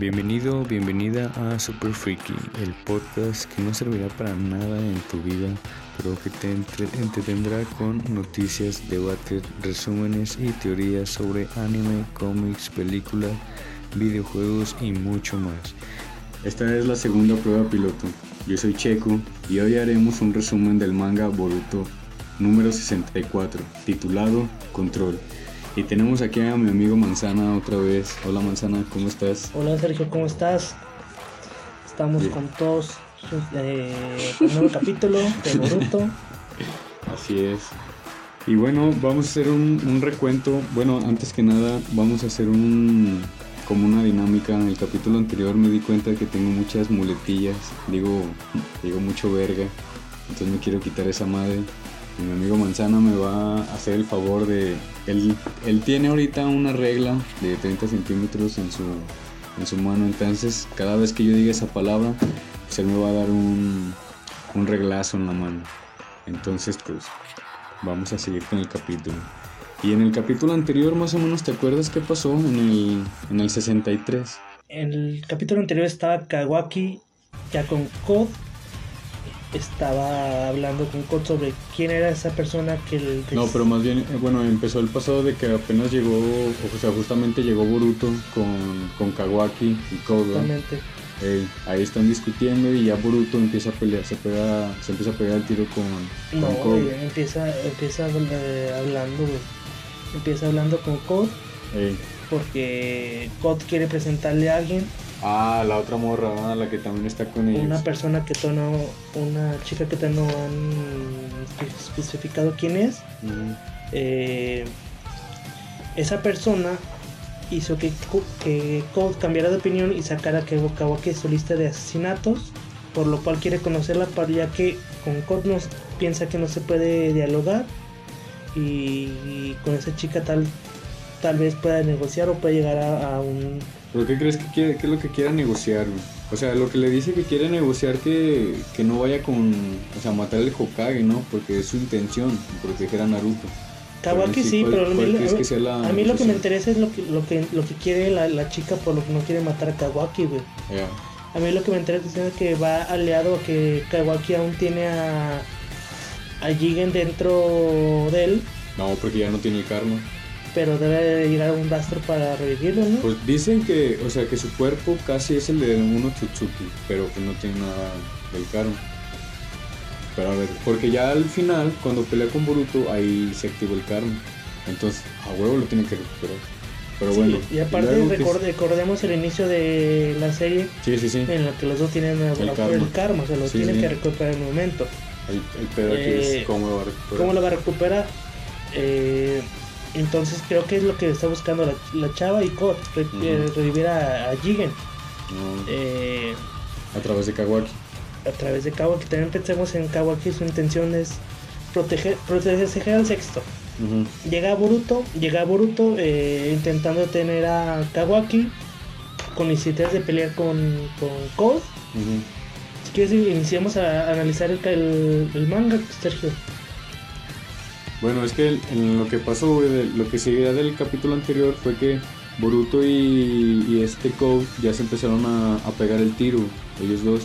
Bienvenido, bienvenida a Super Freaky, el podcast que no servirá para nada en tu vida, pero que te entretendrá con noticias, debates, resúmenes y teorías sobre anime, cómics, películas, videojuegos y mucho más. Esta es la segunda prueba piloto. Yo soy Checo y hoy haremos un resumen del manga Boruto número 64, titulado Control. Y tenemos aquí a mi amigo Manzana otra vez. Hola Manzana, ¿cómo estás? Hola Sergio, ¿cómo estás? Estamos con todos eh, un nuevo capítulo de Boruto. Así es. Y bueno, vamos a hacer un, un, recuento. Bueno, antes que nada, vamos a hacer un como una dinámica. En el capítulo anterior me di cuenta que tengo muchas muletillas. Digo, digo mucho verga. Entonces me quiero quitar esa madre mi amigo Manzana me va a hacer el favor de... Él, él tiene ahorita una regla de 30 centímetros en su, en su mano, entonces cada vez que yo diga esa palabra, pues él me va a dar un, un reglazo en la mano. Entonces pues vamos a seguir con el capítulo. Y en el capítulo anterior más o menos te acuerdas qué pasó en el, en el 63. En el capítulo anterior estaba Kawaki ya con Code estaba hablando con Kot sobre quién era esa persona que... El, no, pero más bien, eh, bueno, empezó el pasado de que apenas llegó, o sea, justamente llegó Boruto con, con Kawaki y Kot. Exactamente. ahí están discutiendo y ya Boruto empieza a pelear, se, pega, se empieza a pegar el tiro con, no, empieza, empieza eh, hablando, Empieza hablando con Kot. Porque Kot quiere presentarle a alguien Ah, la otra morra, la que también está con ellos. Una persona que no, una chica que no han especificado quién es. Eh, esa persona hizo que, que Code cambiara de opinión y sacara que Kawaki es su lista de asesinatos, por lo cual quiere conocerla, para ya que con Code piensa que no se puede dialogar y, con esa chica tal, tal vez pueda negociar o pueda llegar a un ¿Pero qué crees que quiere, qué es lo que quiera negociar, O sea, lo que le dice que quiere negociar que, que no vaya con, o sea, matar al Hokage, ¿no? Porque es su intención, proteger a Naruto. Kawaki sí, pero a mí, lo que me interesa es lo que, lo que, lo que quiere la, la chica por lo que no quiere matar a Kawaki, güey. A mí lo que me interesa es que va aliado a que Kawaki aún tiene a, a Jigen dentro de él. No, porque ya no tiene el karma pero debe ir a un rastro para revivirlo, ¿no? Pues dicen que, o sea, que su cuerpo casi es el de uno Tsutsuki, pero que no tiene nada del karma. Pero a ver, porque ya al final, cuando pelea con Boruto, ahí se activó el karma. Entonces, a huevo lo tiene que recuperar. Pero bueno. Y aparte, recordemos el inicio de la serie. Sí, sí, sí. En la que los dos tienen el, karma. o sea, lo tienen que recuperar en el momento. El, pedo aquí es eh, cómo lo va a recuperar. ¿Cómo lo va a recuperar? Eh, entonces creo que es lo que está buscando la, chava y Kot, eh, revivir a, Jigen. Eh, a través de Kawaki. A través de Kawaki. También pensemos en Kawaki, su intención es proteger, proteger al sexto. Llega Boruto, llega Boruto eh, intentando tener a Kawaki con necesidades de pelear con, con Si quieres iniciamos a analizar el, el manga, Sergio. Bueno, es que en lo que pasó, lo que seguía del capítulo anterior fue que Boruto y, este Code ya se empezaron a, pegar el tiro, ellos dos,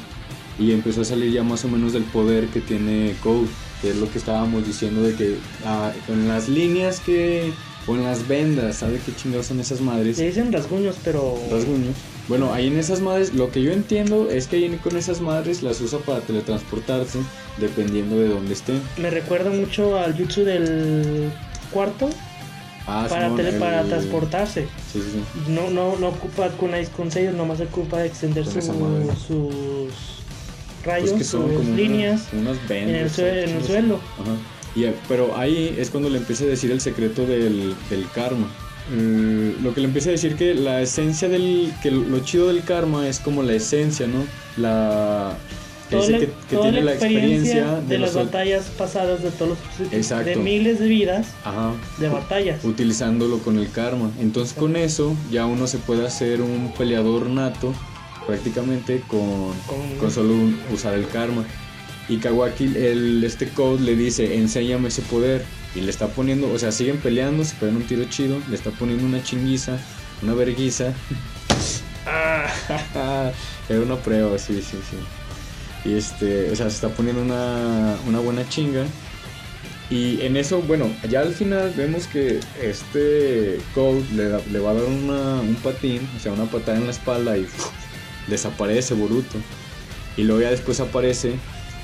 y empezó a salir ya más o menos del poder que tiene Code, que es lo que estábamos diciendo de que ah, con las líneas que, o en las vendas, ¿sabe qué chingados son esas madres? Se dicen rasguños, pero... Rasguños. Bueno, ahí en esas madres, lo que yo entiendo es que ahí con esas madres las usa para teletransportarse, dependiendo de dónde estén. Me recuerda mucho al jutsu del cuarto. Ah, para, para transportarse. Sí, sí, sí. No, no, no ocupa kunais con sellos, nomás ocupa extender sus rayos, pues sus líneas en el, suelo. Y, pero ahí es cuando le empieza a decir el secreto del, del karma Mm, lo que le empieza a decir que la esencia del que lo chido del karma es como la esencia no la que, que, tiene la experiencia, de, las batallas pasadas de todos los de miles de vidas de batallas. Utilizándolo con el karma. Entonces con eso ya uno se puede hacer un peleador nato prácticamente con, con, solo usar el karma. Y Kawaki el este code le dice enséñame ese poder y le está poniendo, o sea, siguen peleando, se pegan un tiro chido, le está poniendo una chinguiza, una verguiza. Era una prueba, sí, sí, sí. Y este, o sea, se está poniendo una, una buena chinga. Y en eso, bueno, ya al final vemos que este Code le, da- le va a dar una- un patín, o sea, una patada en la espalda y desaparece Boruto. Y luego ya después aparece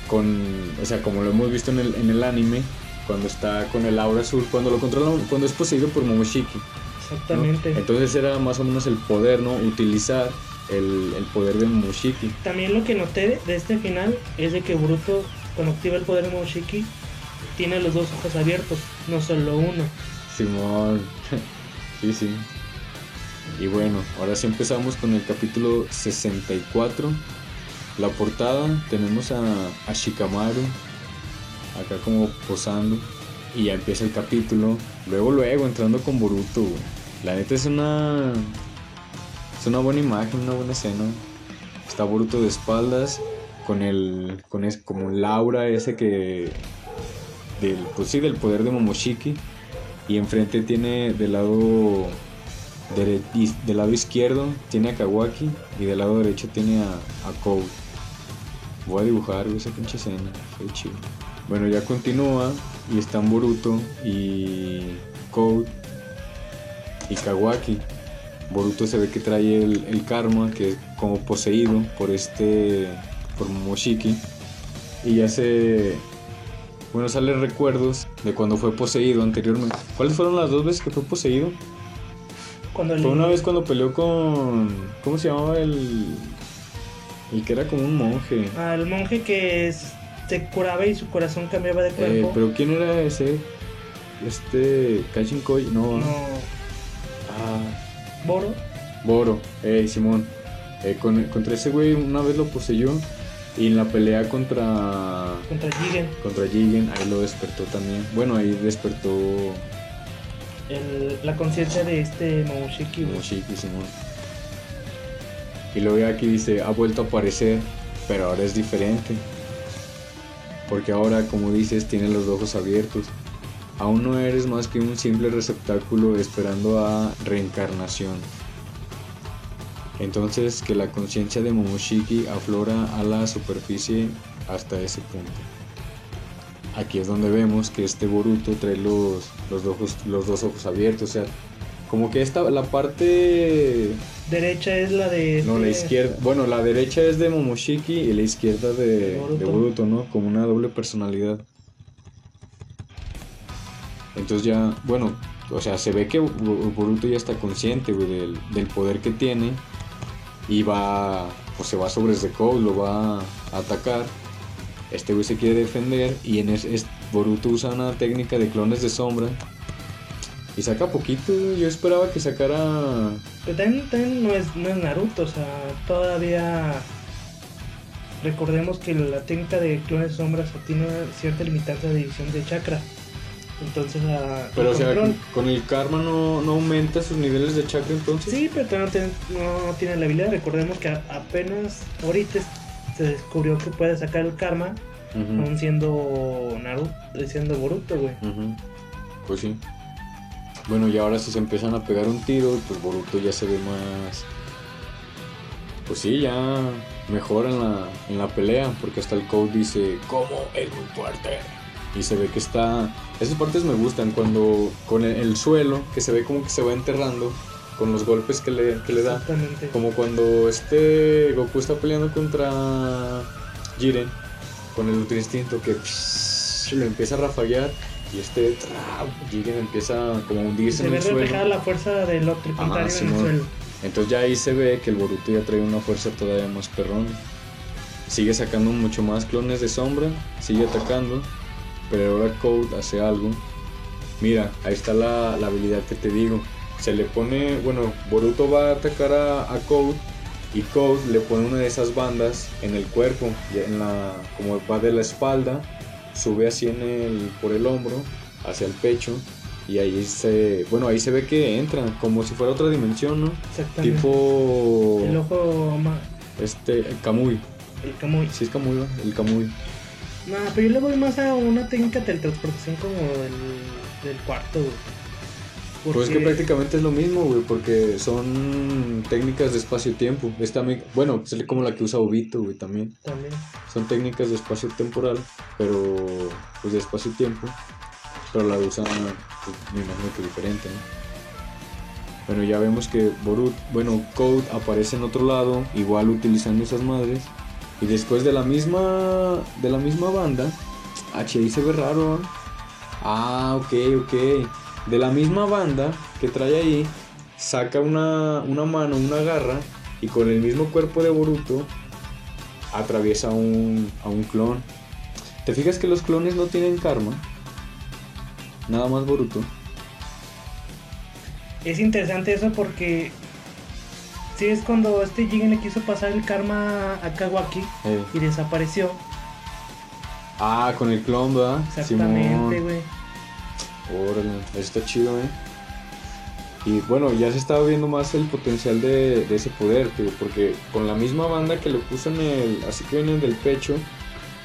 con, o sea, como lo hemos visto en el, en el anime, cuando está con el aura azul, cuando lo controla, cuando es poseído por Momoshiki. ¿no? Exactamente. Entonces era más o menos el poder, ¿no? Utilizar el, el poder de Momoshiki. También lo que noté de este final es de que Boruto, cuando activa el poder de Momoshiki, tiene los dos ojos abiertos, no solo uno. Simón. sí, sí. Y bueno, ahora sí empezamos con el capítulo 64. La portada tenemos a, a Shikamaru acá como posando y ya empieza el capítulo. Luego, luego entrando con Boruto. La neta es una es una buena imagen, una buena escena. Está Boruto de espaldas con el con es, como el aura ese que del pues sí del poder de Momoshiki y enfrente tiene del lado del lado izquierdo tiene a Kawaki y del lado derecho tiene a, a. Voy a dibujar esa pinche escena, fue chido. Bueno, ya continúa y están Boruto y Code y Kawaki. Boruto se ve que trae el, el karma, que es como poseído por este, por Momoshiki. Y ya se, bueno, salen recuerdos de cuando fue poseído anteriormente. ¿Cuáles fueron las dos veces que fue poseído? Cuando Fue una vez cuando peleó con, ¿cómo se llamaba el, el que era como un monje? al monje que es- se curaba y su corazón cambiaba de Eh, cuerpo. pero ¿quién era ese? Este, Kashin Koi, no, No, ah, Boro. Boro, eh, Simón. Eh, con- contra ese güey una vez lo poseyó y en la pelea contra contra Jigen. contra Jigen ahí lo despertó también. Bueno, ahí despertó el- la conciencia de este Momoshiki. Momoshiki, Simón. Y luego aquí dice, ha vuelto a aparecer, pero ahora es diferente. Porque ahora, como dices, tiene los ojos abiertos. Aún no eres más que un simple receptáculo esperando a reencarnación. Entonces que la conciencia de Momoshiki aflora a la superficie hasta ese punto. Aquí es donde vemos que este Boruto trae los, los, los dos ojos abiertos. O sea, como que esta, la parte... Derecha es la de. No, la este- izquierda. Bueno, la derecha es de Momoshiki y la izquierda de, de Boruto. Boruto, ¿no? Como una doble personalidad. Entonces ya, bueno, o sea, se ve que Bo- Boruto ya está consciente, güey, del, del poder que tiene. Y va, pues se va sobre Code, lo va a atacar. Este güey se quiere defender y en ese es, Boruto usa una técnica de clones de sombra. Y saca poquito, yo esperaba que sacara Pero también, también no, es, no es Naruto, o sea, todavía. Recordemos que la técnica de clones sombras tiene una cierta limitante de división de chakra. Entonces, a. Pero o sea, con el karma no, no aumenta sus niveles de chakra entonces. Sí, pero no tiene, no, tiene la habilidad. Recordemos que a- apenas ahorita se descubrió que puede sacar el karma, aún siendo Naruto, siendo Boruto, güey. Pues sí. Bueno, y ahora si se empiezan a pegar un tiro, pues Boruto ya se ve más. Pues sí, ya mejor en la, en la pelea, porque hasta el Code dice, ¿cómo? Es muy fuerte. Y se ve que está... Esas partes me gustan, cuando con el, el suelo, que se ve como que se va enterrando con los golpes que le, que le da. Como cuando este Goku está peleando contra Jiren con el Ultra Instinto que psh, lo empieza a rafaguear y este tra, Jiren empieza como a hundirse Se en ve el suelo. reflejada la fuerza del otro en el suelo. Entonces ya ahí se ve que el Boruto ya trae una fuerza todavía más perrona. Sigue sacando mucho más clones de sombra, sigue atacando, pero ahora Code hace algo. Mira, ahí está la, la habilidad que te digo. Se le pone, bueno, Boruto va a atacar a, a Code y Code le pone una de esas bandas en el cuerpo, en la, como va de la espalda, sube así en el, por el hombro, hacia el pecho. Y ahí se, bueno, ahí se ve que entra, como si fuera otra dimensión, ¿no? Exactamente. Tipo, El ojo, este, el Kamui. el Kamui. Sí es Kamui, ¿no? el Kamui. No, pero yo le voy más a una técnica de teletransportación como del, del cuarto, güey. Pues es que prácticamente es lo mismo, güey, porque son técnicas de espacio-tiempo. Esta, bueno, es como la que usa Obito, güey, también. También. Son técnicas de espacio-temporal, pero pues de espacio-tiempo. Pero la usan, pues, me imagino que diferente, ¿no? Bueno, ya vemos que Borut, bueno, Code aparece en otro lado, igual utilizando esas madres. Y después de la misma, de la misma banda, HI se ve raro. ¿eh? Ah, ok, ok. De la misma banda que trae ahí, saca una, una mano, una garra, y con el mismo cuerpo de Boruto, atraviesa un, a un clon. ¿Te fijas que los clones no tienen karma? Nada más Boruto. Es interesante eso porque si es cuando este Jigen le quiso pasar el karma a Kawaki Eh. y desapareció. Ah, con el clon, ¿verdad? Exactamente, güey. Órale, eso está chido, ¿eh? Y bueno, ya se estaba viendo más el potencial de, ese poder, tío, porque con la misma banda que lo puso en el. Así que viene del pecho,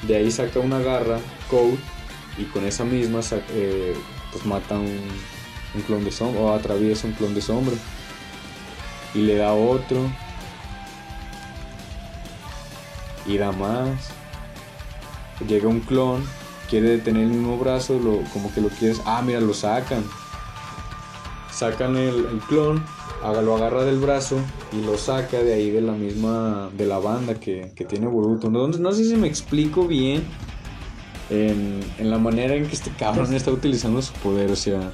de ahí saca una garra, Code, y con esa misma eh, pues mata un, un clon de sombra, o atraviesa un clon de sombra. Y le da otro. Y da más. Llega un clon, quiere detener el mismo brazo, lo, como que lo quieres. Ah, mira, lo sacan. Sacan el, el clon, lo agarra del brazo y lo saca de ahí de la misma. de la banda que, que tiene Boruto. No, no sé si me explico bien en, en la manera en que este cabrón está utilizando su poder, o sea.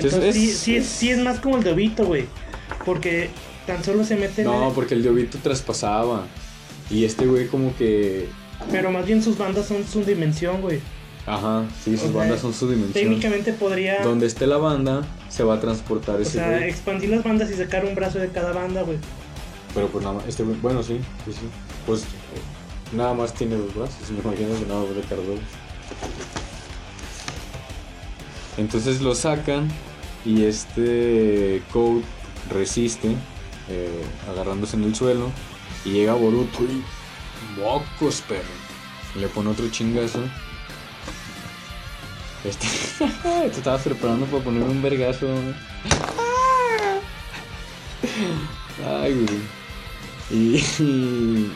es- Entonces, sí, es- sí, es, sí es más como el de Obito, güey. Porque tan solo se mete en No, el- porque el de Obito traspasaba. Y este güey como que... Pero más bien sus bandas son su dimensión, güey. Ajá, sí, sus O sea, bandas son su dimensión. Técnicamente podría... Donde esté la banda, se va a transportar O ese sea, güey. expandir las bandas y sacar un brazo de cada banda, güey. Pero pues nada más, este bueno, sí, sí, sí. Pues nada más tiene dos brazos, me imagino que nada más de cargo. Entonces lo sacan y este Code resiste, eh, agarrándose en el suelo. Y llega Boruto y mocos, perro. Le pone otro chingazo. Este, te estabas preparando para ponerme un vergazo. Ay, güey. Y, y-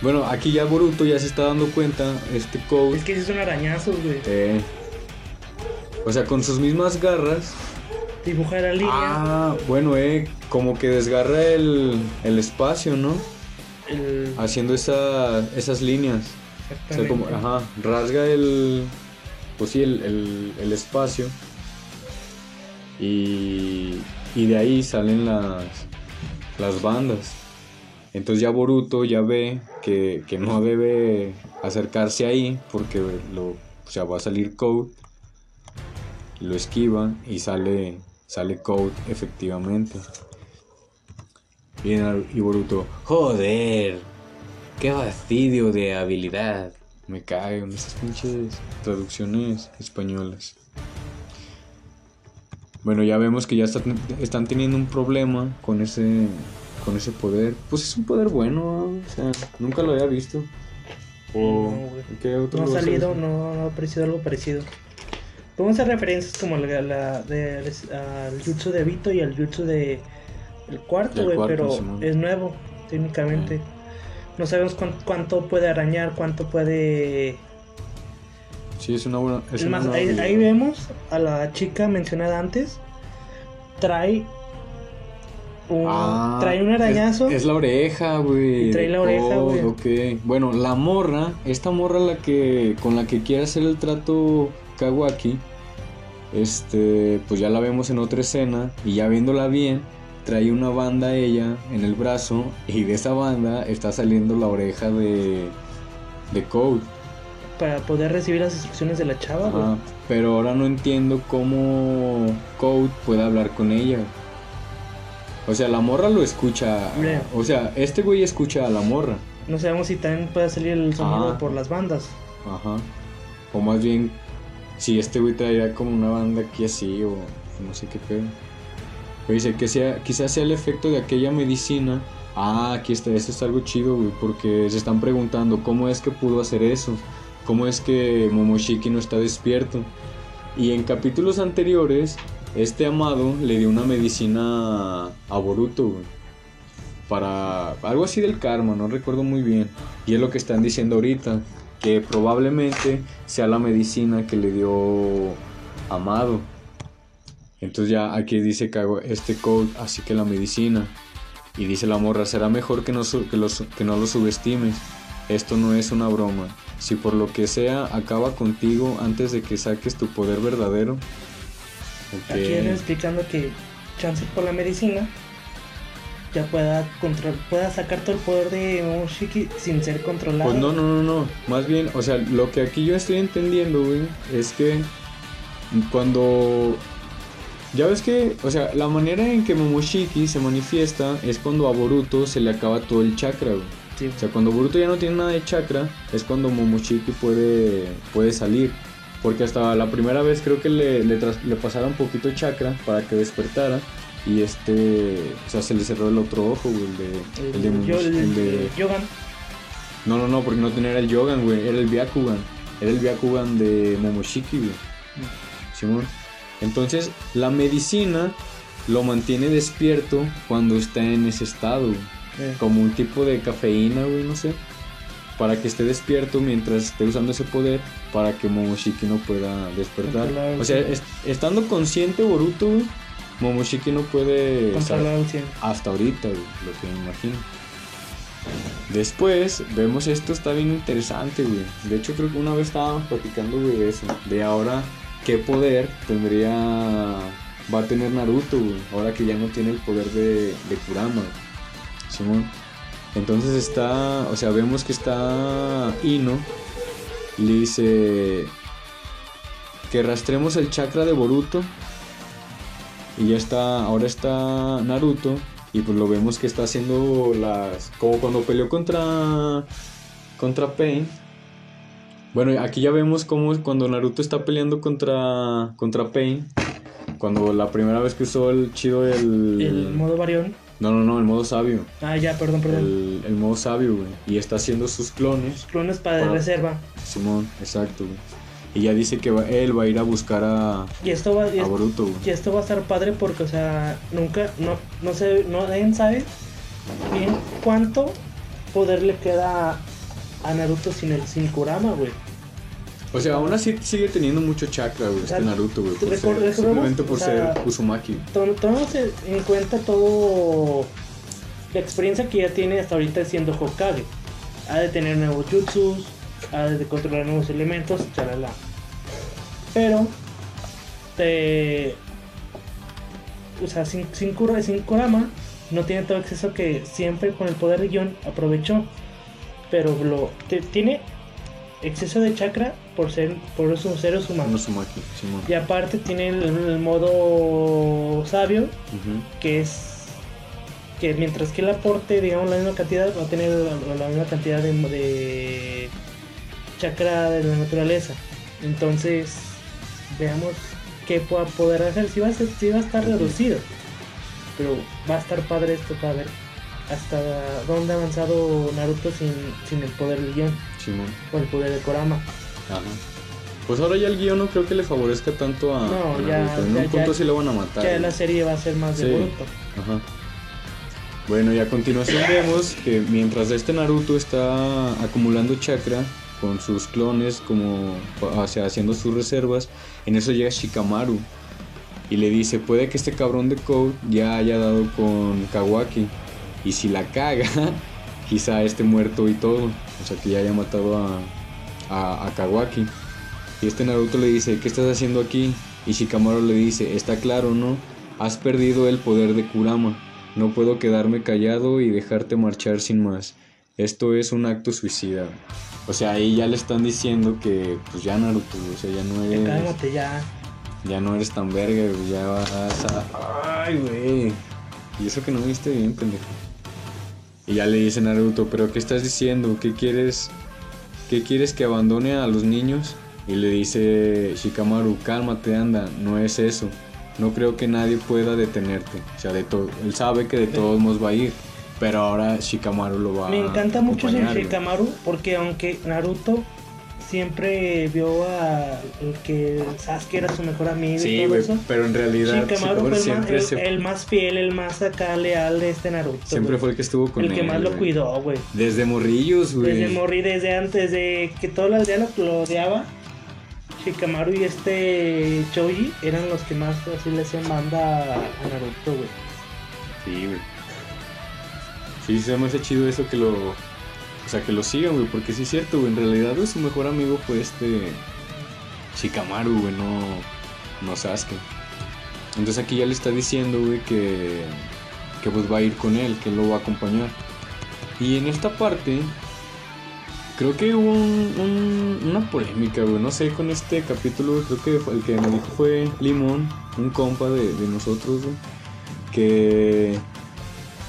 bueno, aquí ya Boruto ya se está dando cuenta, este Code, Es que sí son arañazos, güey. eh, o sea, con sus mismas garras, Dibuja la línea. ah, bueno, eh, como que desgarra el, el espacio, ¿no? El... Haciendo esa, esas líneas. O sea, como, Exactamente. ajá, rasga el, pues sí, el, el- el espacio. Y, y de ahí salen las, las bandas. Entonces ya Boruto ya ve que, que no debe acercarse ahí porque lo, o sea, va a salir Code. Lo esquiva y sale, sale Code efectivamente. Y, y Boruto, joder, qué fastidio de habilidad. Me caen esas pinches traducciones españolas. Bueno, ya vemos que ya está- están teniendo un problema con ese con ese poder. Pues es un poder bueno, ¿no? o sea, nunca lo había visto. O No, güey. ¿qué otro No ha salido, no, no ha aparecido algo parecido. Podemos hacer referencias como la, la de, al jutsu de Vito y al jutsu de el cuarto, güey, pero Simón. es nuevo, técnicamente. No sabemos cuán- cuánto puede arañar, cuánto puede... Sí, es una buena. Es Es una ahí, vemos a la chica mencionada antes. Trae... un- Ah, trae un arañazo. Es, es la oreja, güey. Trae la oreja, Oh, güey. ok. Bueno, la morra, esta morra la que con la que quiere hacer el trato Kawaki, este, pues ya la vemos en otra escena y ya viéndola bien, trae una banda ella en el brazo y de esa banda está saliendo la oreja de de Code. para poder recibir las instrucciones de la chava, güey. Ajá, Pero ahora no entiendo cómo Code puede hablar con ella. O sea, la morra lo escucha. Mira. O sea, este güey escucha a la morra. No sabemos si también puede salir el sonido por las bandas. Ajá. O más bien, si este güey traería como una banda aquí así o no sé qué pedo. Dice que sea, quizás sea el efecto de aquella medicina. Ah, aquí está, esto es algo chido, güey, porque se están preguntando cómo es que pudo hacer eso. Cómo es que Momoshiki no está despierto. Y en capítulos anteriores este amado le dio una medicina a Boruto, güey. Para algo así del karma, no recuerdo muy bien. Y es lo que están diciendo ahorita, que probablemente sea la medicina que le dio Amado. Entonces ya aquí dice que hago este code, así que la medicina. Y dice la morra, será mejor que no, que, los- que no lo subestimes. Esto no es una broma. Si por lo que sea acaba contigo antes de que saques tu poder verdadero. Aquí viene explicando que chance por la medicina ya pueda control, pueda sacar todo el poder de Momoshiki sin ser controlado. Pues no, no, no, no. Más bien, o sea, lo que aquí yo estoy entendiendo, güey, es que cuando... Ya ves que, o sea, la manera en que Momoshiki se manifiesta es cuando a Boruto se le acaba todo el chakra, güey. Sí. O sea, cuando Boruto ya no tiene nada de chakra, es cuando Momoshiki puede, puede salir. Porque hasta la primera vez creo que le, le, le pasaron un poquito de chakra para que despertara. Y este, o sea, se le cerró el otro ojo, güey, el de, el de, yo- el- el de- Yogan. no, no, no, porque no tenía el Yogan, güey. Era el Byakugan. Era el Byakugan de Momoshiki, güey. Simón. Entonces, la medicina lo mantiene despierto cuando está en ese estado. Eh, Como un tipo de cafeína, güey, no sé. Para que esté despierto mientras esté usando ese poder para que Momoshiki no pueda despertar. Controlar, O sea, estando consciente Boruto, güey, Momoshiki no puede... estar- controlar al 100. hasta ahorita, güey, lo que me imagino. Después vemos esto está bien interesante, güey. De hecho creo que una vez estábamos platicando, güey, de eso. De ahora qué poder tendría va a tener Naruto. Ahora que ya no tiene el poder de, Kurama. Simón. Entonces está, o sea, vemos que está Ino. Le dice que rastremos el chakra de Boruto y ya está, ahora está Naruto. Y pues lo vemos que está haciendo las. Como cuando peleó contra. Contra Pain. Bueno, aquí ya vemos cómo cuando Naruto está peleando contra. Contra Pain. Cuando la primera vez que usó el chido el. El modo varión. No, no, no, el modo sabio. Ah, ya, perdón, perdón. El, el modo sabio, güey. Y está haciendo sus clones. Clones para Para- reserva. Simón, exacto, güey. Y ya dice que va- él va a ir a buscar a, Y esto va, y a Boruto, güey. y esto va a estar padre porque, o sea, nunca, no, no sé, no, nadie sabe bien cuánto poder le queda a Naruto sin el sin Kurama, güey. O sea, aún así sigue teniendo mucho chakra, güey, este Naruto, güey. por ser- simplemente por o sea, ser Uzumaki. Tom- Tomamos en cuenta todo la experiencia que ya tiene hasta ahorita siendo Hokage. Ha de tener nuevos jutsus, ha de controlar nuevos elementos, chalala. Pero, te, o sea, sin, sin, Kura- sin Kurama no tiene todo acceso que siempre con el poder de Yon aprovechó. Pero lo te- tiene exceso de chakra por ser por esos seres Un humanos. Y aparte tiene el, el modo sabio, que es que mientras que él aporte, digamos, la misma cantidad, va a tener la, la misma cantidad de, de chakra de la naturaleza. Entonces, veamos qué pueda poder hacer. Si va a, ser- sí va a estar reducido, pero va a estar padre esto para ver hasta dónde ha avanzado Naruto sin, sin el poder del guion Simón. o el poder de Korama. Ajá. Pues ahora ya el guion no creo que le favorezca tanto a, No, a ya- Naruto. En ya- un punto ya- sí lo van a matar. Ya la serie va a ser más de Sí. Boruto. Ajá. Bueno, y a continuación vemos que mientras este Naruto está acumulando chakra con sus clones, como o sea, haciendo sus reservas, en eso llega Shikamaru y le dice, puede que este cabrón de Code ya haya dado con Kawaki y si la caga, quizá esté muerto y todo, o sea que ya haya matado a, a, a Kawaki. Y este Naruto le dice, ¿qué estás haciendo aquí? Y Shikamaru le dice, está claro, ¿no? Has perdido el poder de Kurama. No puedo quedarme callado y dejarte marchar sin más. Esto es un acto suicida. O sea, ahí ya le están diciendo que pues ya Naruto, o sea, ya no eres Cálmate ya. ya no eres tan verga, güey, ya vas a ay, güey. Y eso que no me viste bien, pendejo. Y ya le dice Naruto, "¿Pero qué estás diciendo? ¿Qué quieres qué quieres que abandone a los niños?" Y le dice Shikamaru, "Cálmate, anda, no es eso." No creo que nadie pueda detenerte. O sea, de todo. Él sabe que de todos modos va a ir. Pero ahora Shikamaru lo va Me a encanta mucho. Shikamaru porque aunque Naruto siempre vio a el que Sasuke era su mejor amigo y todo eso. pero en realidad Shikamaru fue el más, el, más, fiel, el más acá leal de este Naruto. Siempre fue el que estuvo con él. El que más lo cuidó, güey. Desde morrillos, güey. Desde morri, desde antes de que toda la aldea lo, odiaba. Shikamaru y este Choji eran los que más así le hacían manda a Naruto, güey. Sí, güey. Sí, se me hace chido eso que lo o sea, que lo sigan, güey, porque sí es cierto, güey. En realidad, güey, su mejor amigo fue este. Shikamaru, güey, no. No Sasuke. Entonces aquí ya le está diciendo, güey, que. Que pues va a ir con él, que lo va a acompañar. Y en esta parte. Creo que hubo un, una polémica, güey. No sé, con este capítulo, güey, creo que el que me dijo fue Limón, un compa de, de nosotros, güey. Que.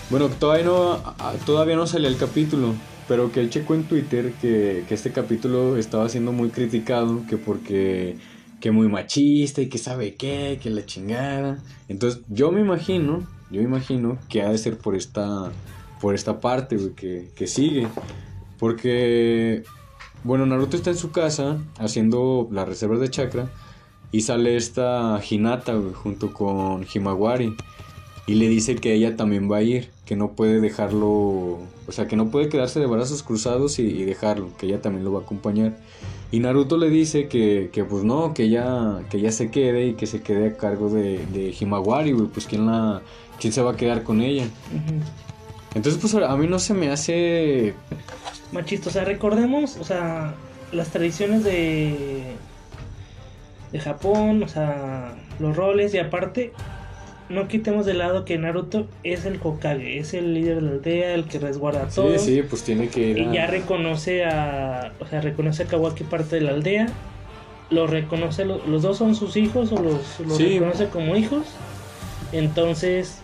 Bueno, todavía no, todavía no salió el capítulo, pero que él checó en Twitter que, que, este capítulo estaba siendo muy criticado, que porque que muy machista y que sabe qué, que la chingada. Entonces yo me imagino, yo me imagino que ha de ser por esta, por esta parte, que, que sigue. Porque, bueno, Naruto está en su casa haciendo las reservas de chakra y sale esta Hinata, junto con Himawari. Y le dice que ella también va a ir, que no puede dejarlo, o sea, que no puede quedarse de brazos cruzados y, dejarlo, que ella también lo va a acompañar. Y Naruto le dice que, que pues no, que ella, que ella se quede y que se quede a cargo de, de Himawari, pues quién, la, quién se va a quedar con ella. Entonces, pues a mí no se me hace... Machista, o sea, recordemos, o sea, las tradiciones de, de Japón, o sea, los roles y aparte no quitemos de lado que Naruto es el Hokage, es el líder de la aldea, el que resguarda todo. Sí, sí, pues tiene que ir. Y ya reconoce a. O sea, reconoce a Kawaki parte de la aldea. Lo reconoce, los dos son sus hijos o los, reconoce como hijos. Entonces,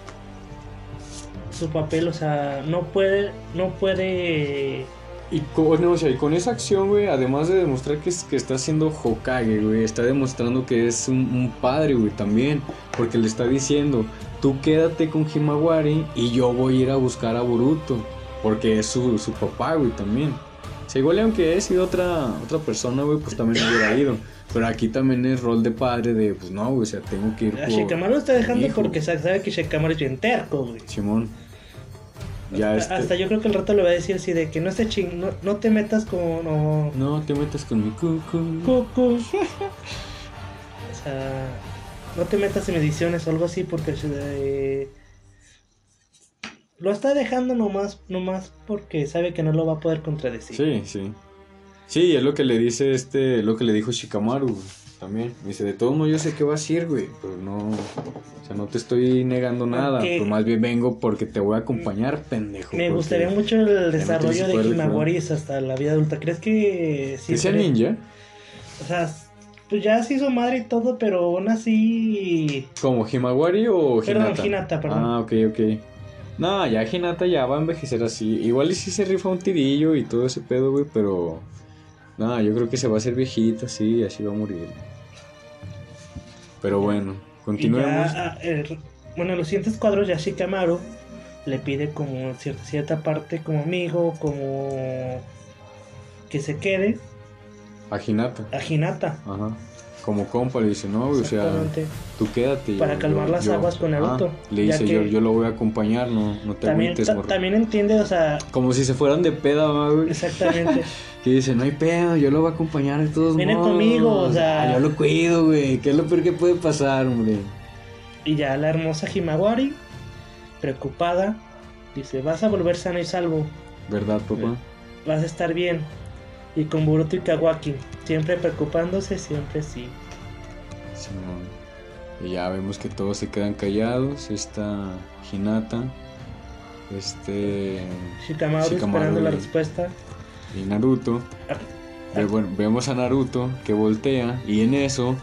su papel, o sea, no puede. No puede y con, o sea, y con esa acción, güey, además de demostrar que, que está siendo Hokage, güey, está demostrando que es un, padre, güey, también. Porque le está diciendo, tú quédate con Himawari y yo voy a ir a buscar a Boruto. Porque es su, su papá, güey, también. O sea, igual aunque he sido otra, otra persona, güey, pues también hubiera ido. Pero aquí también es rol de padre de, pues no, güey, o sea, tengo que ir por... Shikamaru está dejando porque sabe que Shikamaru es bien terco, güey. Simón. Este hasta, yo creo que el rato le va a decir así de que no esté ching, no, te metas con no... te metas con mi cucu. Cucu. o sea, no te metas en ediciones o algo así porque eh, lo está dejando nomás, nomás porque sabe que no lo va a poder contradecir. Sí, sí. Sí, es lo que le dice este, lo que le dijo Shikamaru también. Me dice, de todos modos yo sé que vas a ir, güey, pero no, o sea, no te estoy negando nada, pero más bien vengo porque te voy a acompañar, pendejo. Me gustaría mucho el desarrollo de Himawari hasta la vida adulta. ¿Crees que sí? ¿Que sea ninja? O sea, pues ya se hizo madre y todo, pero aún así... ¿Como Himawari o Hinata? Perdón, Hinata, perdón. Ah, ok, ok. No, ya Hinata ya va a envejecer así. Igual y si se rifa un tirillo y todo ese pedo, güey, pero... No, yo creo que se va a hacer viejito así, así va a morir. Pero bueno, continuemos. Ah, eh, bueno, los siguientes cuadros ya Shikamaru le pide como cierta, cierta parte como amigo, como que se quede. A Hinata. A Hinata. Ajá como compa, le dice, no, o sea, tú quédate. Para calmar las aguas con Naruto. Ah, le dice, yo, yo lo voy a acompañar, no, no te también, También entiende, o sea... Como si se fueran de peda, güey. Exactamente. que dice, no hay pedo, yo lo voy a acompañar de todos Viene conmigo, o sea... Yo lo cuido, güey, ¿qué es lo peor que puede pasar, hombre? Y ya la hermosa Himawari, preocupada, dice, vas a volver sano y salvo. ¿Verdad, papá? Vas a estar bien y con Boruto y Kawaki, siempre preocupándose, siempre sí. y ya vemos que todos se quedan callados, esta Hinata, este Shikamaru, esperando la respuesta. Y Naruto. Ah, bueno, vemos a Naruto que voltea y en eso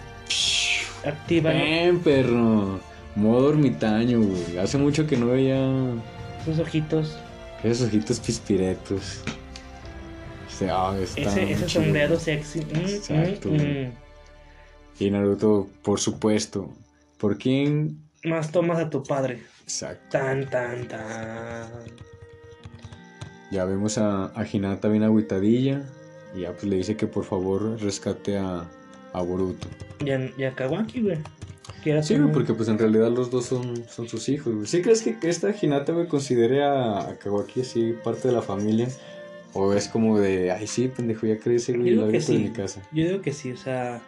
activa. ¡Ven, perro! Modo ermitaño, güey. Hace mucho que no veía. Sus ojitos. Esos ojitos pispiretos. Ah, ese, ese sombrero sexy. Mm, mm, mm. Y Naruto, por supuesto. ¿Por quién? Más tomas a tu padre. Exacto. Tan, tan, tan. Ya vemos a, a Hinata bien agüitadilla. Y ya pues le dice que por favor rescate a, a Boruto. Y a, y a Kawaki, güey. Sí, güey, porque pues en realidad los dos son, son sus hijos, güey. ¿Sí crees que esta Hinata, güey, considere a, a Kawaki así parte de la familia? O es como de, ay, sí, pendejo, ya crece, güey, lo que de sí. mi casa. Yo digo que sí, o sea.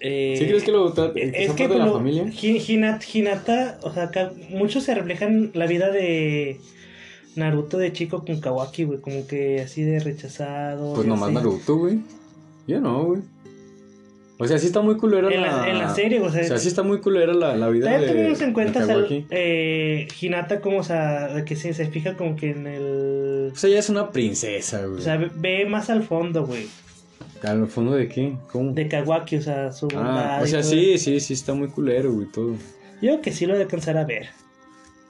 eh, ¿Sí crees que lo que Es que parte de la lo- familia? Hi- Hinata, Hinata, o sea, acá muchos se reflejan la vida de Naruto de chico con Kawaki, güey, como que así de rechazado. Pues nomás así. Naruto, güey. Yo no, güey. O sea, sí está muy culera En la... la, en la serie, o sea, O sea, sí está muy culera la, la vida también de, tenemos en de cuenta o sea, Kawaki. eh, Hinata como, o sea, de que se, se fija como que en el... O sea, ella es una princesa, güey. O sea, ve- más al fondo, güey, ¿Al fondo de qué? ¿Cómo? de Kawaki, o sea, su Ah, o sea, sí, sí, sí está muy culero, güey, todo. Yo creo que sí lo de alcanzar a ver.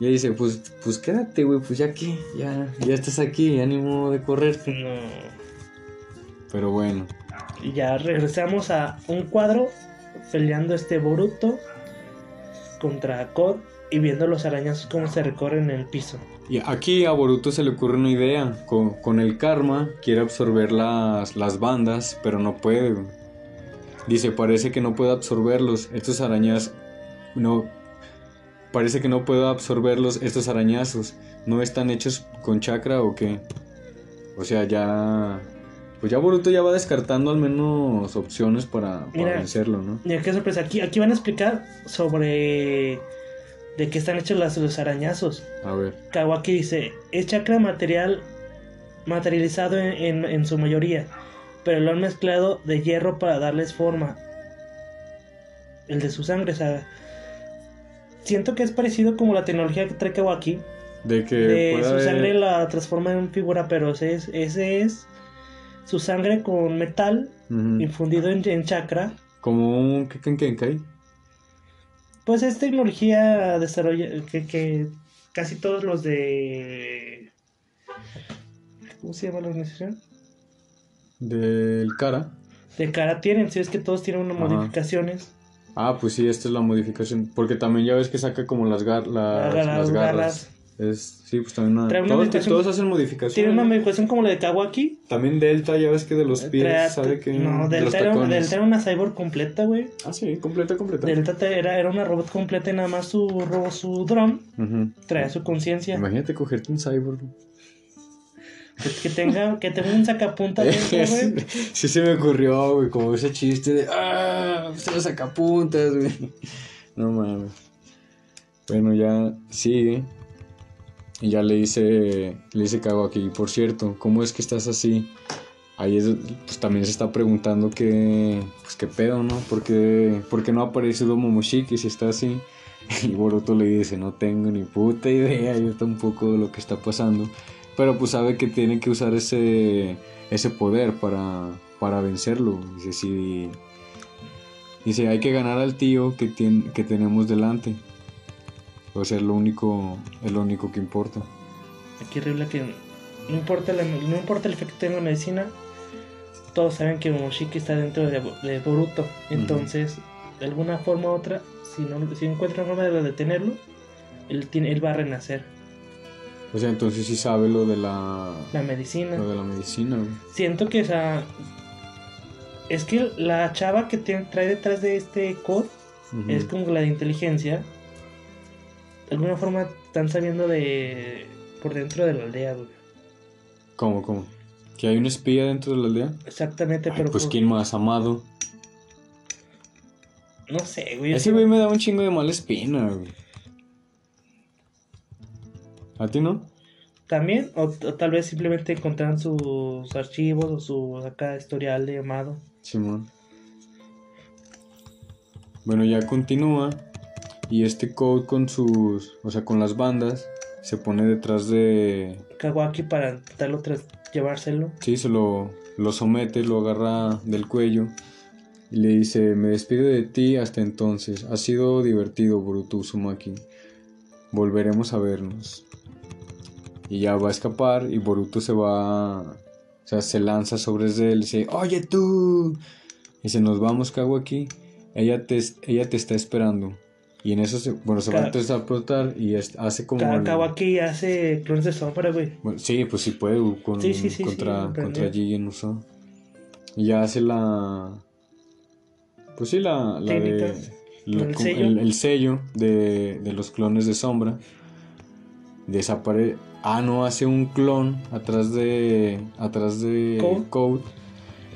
Y ella dice, pues, pues quédate, güey, pues ya que, ya, ya estás aquí, ya ni modo de correr. No. Pero bueno, Y ya regresamos a un cuadro peleando este Boruto contra Kod y viendo los arañazos cómo se recorren en el piso. y aquí a Boruto se le ocurre una idea. Con, el karma quiere absorber las, las bandas, pero no puede. Dice, parece que no puede absorberlos. Estos arañas, no, parece que no puedo absorberlos, estos arañazos. ¿No están hechos con chakra o qué? O sea, ya... Pues ya Boruto ya va descartando al menos opciones para, para Mira. vencerlo, ¿no? Mira qué sorpresa, aquí, aquí van a explicar sobre de qué están hechos las- los arañazos. A ver. Kawaki dice, es chakra material materializado en, en- en su mayoría, pero lo han mezclado de hierro para darles forma. El de su sangre, o sea, siento que es parecido como la tecnología que trae Kawaki, De que de su haber- sangre la transforma en figura, pero ese es, ese es su sangre con metal infundido en, en chakra. Como un Kekenkenkai. Pues es tecnología desarrolla que, que casi todos los de ¿cómo se llama la organización? Del cara. De cara tienen, si es que todos tienen unas Ajá. modificaciones. Ah, pues sí, esta es la modificación. Porque también ya ves que saca como las, gar- las, Las- las las garras. garras. Es, sí, pues también una... Trae una todos, todos hacen modificación. Tiene una modificación como la de Kawaki. También Delta, ya ves que de los pies, Trae- sabe que... no, de los Delta era. Delta era una cyborg completa, güey. Ah, sí, completa, completa. Delta era, era una robot completa y nada más su robó su dron. Ujú. Trae su conciencia. Imagínate cogerte un cyborg. Pues Que tenga, que tenga un sacapunta dentro, güey. sí se me ocurrió, güey, como ese chiste de... ¡Ah! Se los sacapuntas, güey. No mames. Bueno, ya sigue. Y ya le dice, le dice Kago aquí, por cierto, ¿cómo es que estás así? Ahí es, pues también se está preguntando qué, pues qué pedo, ¿no? ¿Por qué, no ha aparecido Momoshiki si está así? Y Boruto le dice, no tengo ni puta idea, yo tampoco de lo que está pasando. Pero pues sabe que tiene que usar ese, ese poder para, para vencerlo. Dice, sí, dice, hay que ganar al tío que, tien- que tenemos delante. O sea, es lo único, es lo único que importa. Aquí revela que no importa, la- no importa el efecto que tenga la medicina, todos saben que Momoshiki está dentro de, de Boruto. Entonces, de alguna forma u otra, si no si encuentra forma de detenerlo, él, tiene, él va a renacer. O sea, entonces sí sabe lo de la, La medicina. lo de la medicina. Siento que, o sea, es que la chava que tiene- trae detrás de este code Ujú. es como la de inteligencia. De alguna forma están sabiendo de por dentro de la aldea, güey. ¿Cómo, cómo? ¿Que hay un espía dentro de la aldea? Exactamente, Ay, pero pues por- quién más amado. no sé, güey. Ese güey me da un chingo de mala espina, güey. ¿A ti no? También, o, o tal vez simplemente encontraron sus archivos o su acá historial de Amado. Simón. Bueno, ya continúa. Y este code con sus. O sea, con las bandas. Se pone detrás de. Kawaki para intentarlo tras llevárselo. Sí, se lo, lo somete, lo agarra del cuello. Y le dice: Me despido de ti hasta entonces. Ha sido divertido, Boruto Uzumaki. Volveremos a vernos. Y ya va a escapar. Y Boruto se va. O sea, se lanza sobre él. Y dice: Oye tú. Y dice: Nos vamos, Kawaki. Ella te, ella te está esperando. Y en eso, se, bueno, se va a explotar y es- hace como... El- Kawaki hace clones de sombra, güey. bueno, sí, pues sí puede con, Sí, sí, sí, contra, contra Jigen Uso. Y ya hace la... Pues sí, la, la de... El sello. el- el sello de, de los clones de sombra. Desaparece... Ah, no, hace un clon atrás de... Atrás de Code. Code.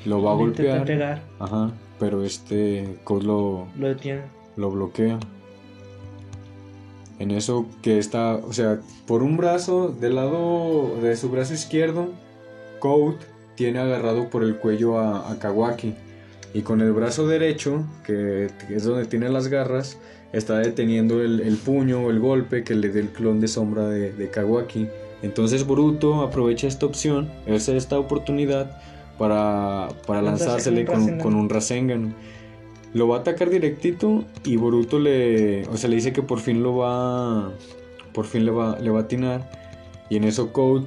Lo va a golpear. pegar, Ajá, pero este Code lo, lo detiene. lo bloquea. En eso que está, o sea, por un brazo, del lado de su brazo izquierdo, Code tiene agarrado por el cuello a, a Kawaki. Y con el brazo derecho, que, es donde tiene las garras, está deteniendo el, el puño o el golpe que le dé el clon de sombra de, de Kawaki. Entonces Boruto aprovecha esta opción, esta oportunidad para, para lanzársele con, con un Rasengan. Lo va a atacar directito y Boruto le, o sea, le dice que por fin lo va, por fin le va, le va a atinar. Y en eso Code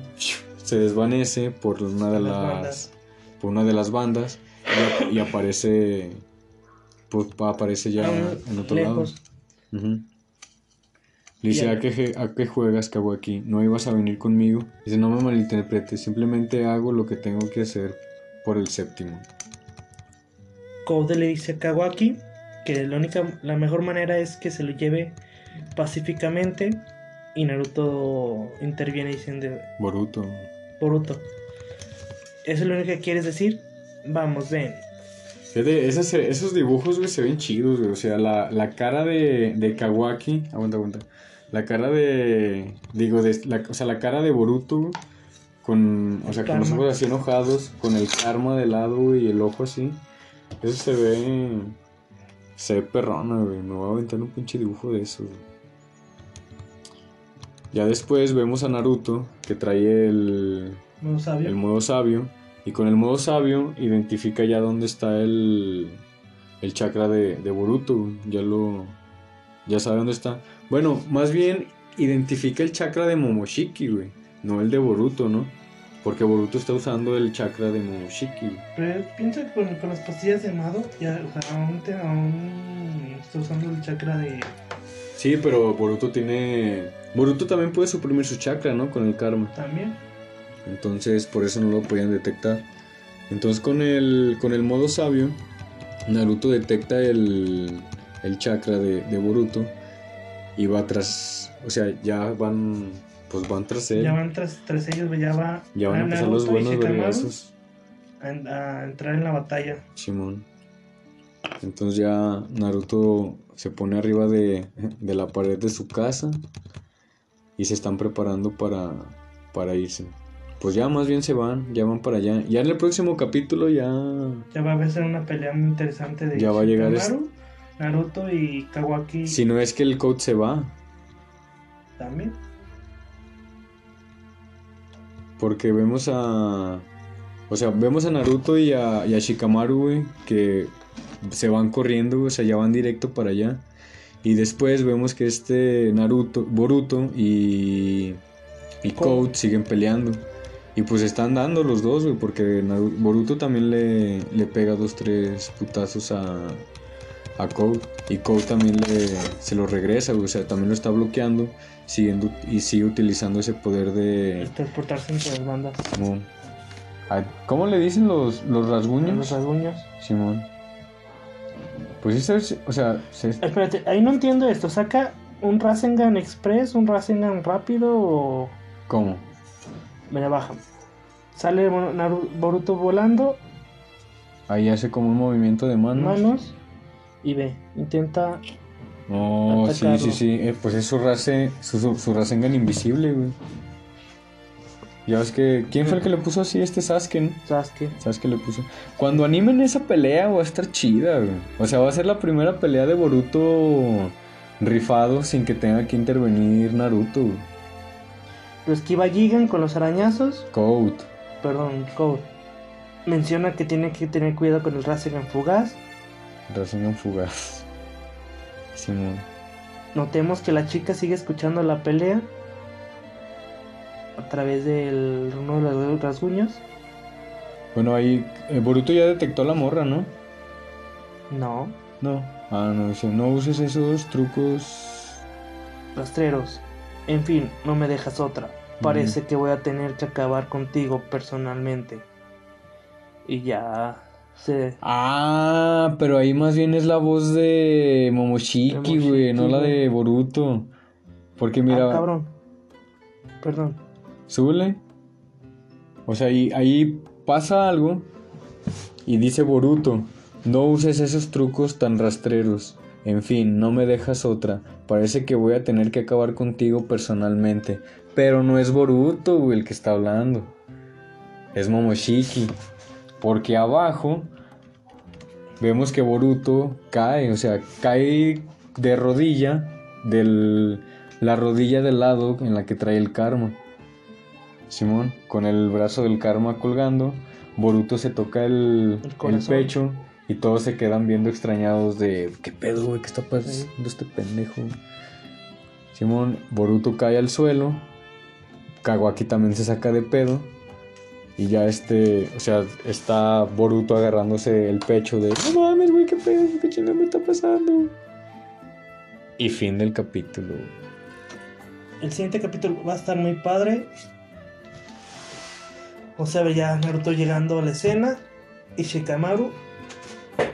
se desvanece por una de Las por una de las bandas y, ap- y aparece, pues aparece ya Ah, en otro lejos. lado. Le dice, ¿a qué, ¿a qué juegas, Kawaki? ¿No ibas a venir conmigo? Dice, no me malinterpretes, simplemente hago lo que tengo que hacer por el séptimo. Code le dice a Kawaki que la única, la mejor manera es que se lo lleve pacíficamente y Naruto interviene diciendo Boruto. Boruto. ¿Eso es lo único que quieres decir? Vamos, ven. Fíjate, esos dibujos, güey, se ven chidos, güey. O sea, la, la cara de, de Kawaki. Aguanta, aguanta. La cara de. Digo, de, la, o sea, la cara de Boruto, güey, Con, o sea, con los ojos así enojados. Con el karma de lado, y el ojo así. Eso se ve. Se ve perrona, güey. Me voy a aventar un pinche dibujo de eso, güey. Ya después vemos a Naruto que trae el, No sabio. el modo sabio. Y con el modo sabio identifica ya dónde está el, el chakra de, de Boruto. güey. Ya lo. Ya sabe dónde está. Bueno, más bien identifica el chakra de Momoshiki, güey. No el de Boruto, ¿no? Porque Boruto está usando el chakra de Momoshiki. Pero pienso que con, con las pastillas de Mado, ya, o sea, aún, te- aún está usando el chakra de. Sí, pero Boruto tiene. Boruto también puede suprimir su chakra, ¿no? Con el karma. También. Entonces por eso no lo podían detectar. Entonces con el, con el modo sabio, Naruto detecta el, el chakra de, de Boruto y va tras, o sea, ya van, pues van tras él. Ya van tras, tras ellos, ya va. Ya van a empezar los Naruto y buenos vergazos, a, a entrar en la batalla. Simón. Entonces ya Naruto se pone arriba de, de la pared de su casa y se están preparando para, para irse. Pues ya más bien se van, ya van para allá. Ya en el próximo capítulo ya Ya va a haber una pelea muy interesante de Ya va a llegar Shikamaru, Naruto y Kawaki Si no es que el code se va, también. Porque vemos a. O sea, vemos a Naruto y a, y a Shikamaru, güey, que se van corriendo, o sea, ya van directo para allá. Y después vemos que este Naruto, Boruto y. Y Code. Siguen peleando. Y pues están dando los dos, güey, porque Boruto también le, le pega dos, tres putazos a, a Code. Y Code también le, se lo regresa, o sea, también lo está bloqueando siguiendo, y sigue utilizando ese poder de... Transportarse entre las bandas. Simón. ¿Cómo le dicen los, los rasguños? Los rasguños. Simón. Pues sí, se- o sea, se- Espérate, ahí no entiendo esto. ¿Saca un Rasengan Express, un Rasengan rápido o.? ¿cómo? Mira, baja. Sale Boru- Naru- Boruto volando, Ahí hace como un movimiento de manos. manos, y ve. Intenta. Oh, sí, Atacarlo. sí, sí. Eh, pues es su, rase, su, su, su Rasengan invisible, güey. Ya ves que... ¿Quién fue el que le puso así este Sasuke? no? Sasuke. Sasuke le puso... Cuando animen esa pelea va a estar chida, güey. O sea, va a ser la primera pelea de Boruto rifado sin que tenga que intervenir Naruto, güey. Lo esquiva Gigan con los arañazos. Code. Perdón, Code. Menciona que tiene que tener cuidado con el Rasengan fugaz. Rasengan fugaz. Simón. Notemos que la chica sigue escuchando la pelea. A través del uno de los rasguños. Bueno, ahí eh, Boruto ya detectó a la morra, ¿no? No. No. Ah, no, dice, no uses esos trucos. Rastreros. En fin, no me dejas otra. Parece que voy a tener que acabar contigo personalmente. Y ya se... Ah, pero ahí más bien es la voz de Momoshiki, güey, no la de Boruto. Porque mira, Ah, cabrón. Perdón. súbele. O sea, ahí, ahí pasa algo y dice Boruto, no uses esos trucos tan rastreros. En fin, no me dejas otra. Parece que voy a tener que acabar contigo personalmente. Pero no es Boruto, güey, el que está hablando. Es Momoshiki. Porque abajo vemos que Boruto cae, o sea, cae de rodilla del la rodilla del lado en la que trae el karma. Simón, con el brazo del karma colgando, Boruto se toca el, El pecho y todos se quedan viendo extrañados de ¿qué pedo, güey? ¿Qué está pasando este pendejo? Simón, Boruto cae al suelo, Kawaki también se saca de pedo y ya este, o sea, está Boruto agarrándose el pecho de no mames, güey, qué pedo, qué chingada me está pasando. Y fin del capítulo. El siguiente capítulo va a estar muy padre. O sea, ya Naruto llegando a la escena y Shikamaru.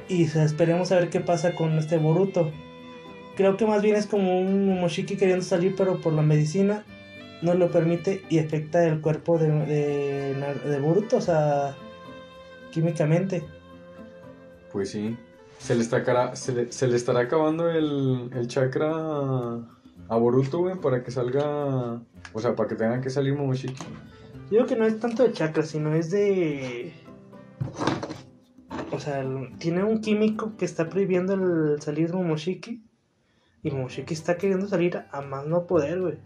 Y esperemos a ver qué pasa con este Boruto. Creo que más bien es como un Momoshiki queriendo salir, pero por la medicina no lo permite y afecta el cuerpo de, de, Boruto, o sea, químicamente. Pues sí. Se le, está se le, se le estará acabando el, el chakra a Boruto, güey, para que salga. O sea, para que tenga que salir Momoshiki. Yo creo que no es tanto de chakra, sino es de. O sea, tiene un químico que está prohibiendo el salir de Momoshiki. Y Momoshiki está queriendo salir a más no poder, güey.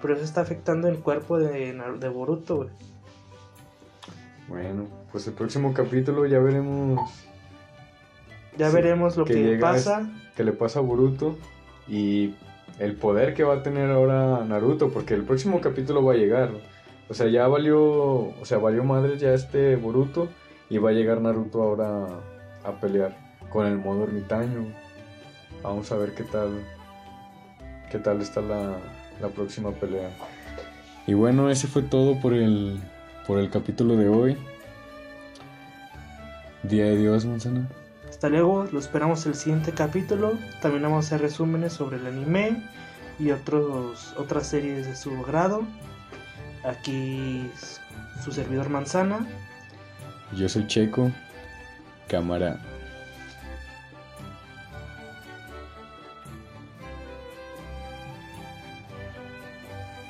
Pero eso está afectando el cuerpo de, de Boruto, güey. Bueno, pues el próximo capítulo ya veremos Ya Sí, veremos lo que que, llega pasa. qué le pasa a Boruto y el poder que va a tener ahora Naruto, porque el próximo capítulo va a llegar. O sea, ya valió, o sea, valió madre ya este Boruto y va a llegar Naruto ahora a pelear con el modo ermitaño. Vamos a ver qué tal qué tal está la, la próxima pelea. Y bueno, ese fue todo por el por el capítulo de hoy. Día de Dios, manzana. Hasta luego, lo esperamos el siguiente capítulo. También vamos a hacer resúmenes sobre el anime y otros, otras series de su grado. Aquí su servidor Manzana. Yo soy Checo, cámara